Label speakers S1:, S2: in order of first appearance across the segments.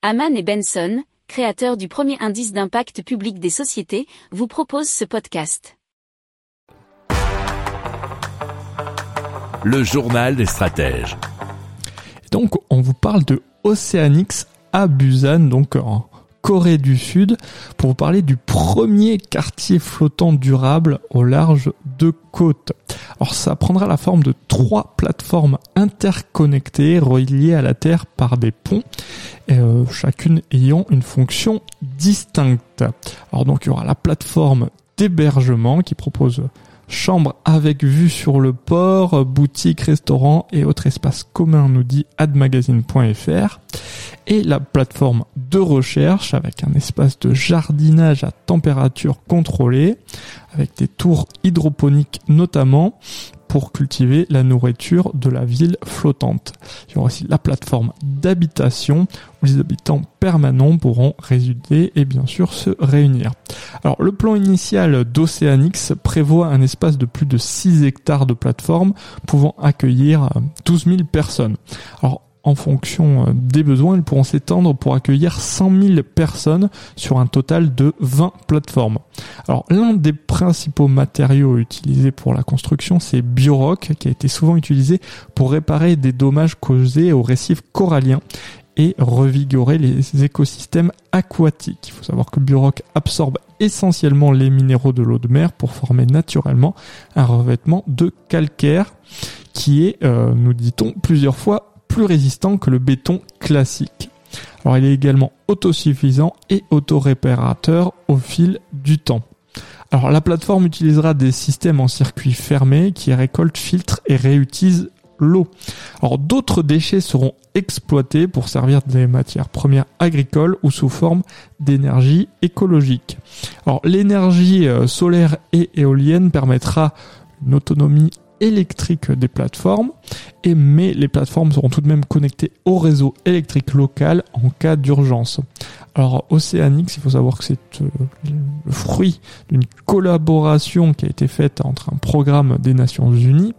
S1: Haman et Benson, créateurs du premier indice d'impact public des sociétés, vous proposent ce podcast.
S2: Le journal des stratèges.
S3: Donc, on vous parle de Oceanix à Busan, donc en Corée du Sud, pour vous parler du premier quartier flottant durable au large de côtes. Alors ça prendra la forme de trois plateformes interconnectées reliées à la Terre par des ponts, euh, chacune ayant une fonction distincte. Alors donc il y aura la plateforme d'hébergement qui propose chambre avec vue sur le port, boutique, restaurant et autres espaces communs, nous dit admagazine.fr. Et la plateforme de recherche avec un espace de jardinage à température contrôlée, avec des tours hydroponiques notamment, pour cultiver la nourriture de la ville flottante. Il y aura aussi la plateforme d'habitation où les habitants permanents pourront résider et bien sûr se réunir. Alors le plan initial d'Oceanix prévoit un espace de plus de 6 hectares de plateforme pouvant accueillir 12 000 personnes. Alors en fonction euh, des besoins, ils pourront s'étendre pour accueillir 100 000 personnes sur un total de 20 plateformes. Alors l'un des principaux matériaux utilisés pour la construction, c'est Biorock, qui a été souvent utilisé pour réparer des dommages causés aux récifs coralliens et revigorer les écosystèmes aquatiques. Il faut savoir que Biorock absorbe essentiellement les minéraux de l'eau de mer pour former naturellement un revêtement de calcaire qui est, euh, nous dit-on, plusieurs fois plus résistant que le béton classique. Alors il est également autosuffisant et autoréparateur au fil du temps. Alors la plateforme utilisera des systèmes en circuit fermé qui récoltent, filtrent et réutilisent l'eau. Alors d'autres déchets seront exploités pour servir des matières premières agricoles ou sous forme d'énergie écologique. Alors l'énergie euh, solaire et éolienne permettra une autonomie électrique des plateformes, et, mais les plateformes seront tout de même connectées au réseau électrique local en cas d'urgence. Alors Oceanix, il faut savoir que c'est euh, le fruit d'une collaboration qui a été faite entre un programme des Nations Unies,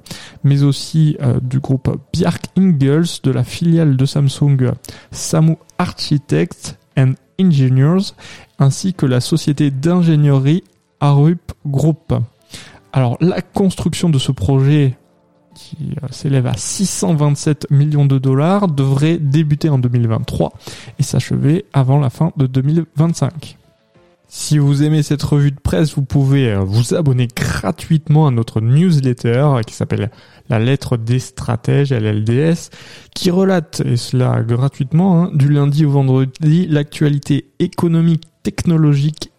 S3: mais aussi euh, du groupe Bjark Ingels de la filiale de Samsung Samu Architects and Engineers, ainsi que la société d'ingénierie Arup Group. Alors la construction de ce projet qui euh, s'élève à 627 millions de dollars devrait débuter en 2023 et s'achever avant la fin de 2025. Si vous aimez cette revue de presse, vous pouvez euh, vous abonner gratuitement à notre newsletter qui s'appelle La lettre des stratèges, LLDS, qui relate, et cela gratuitement, hein, du lundi au vendredi, l'actualité économique, technologique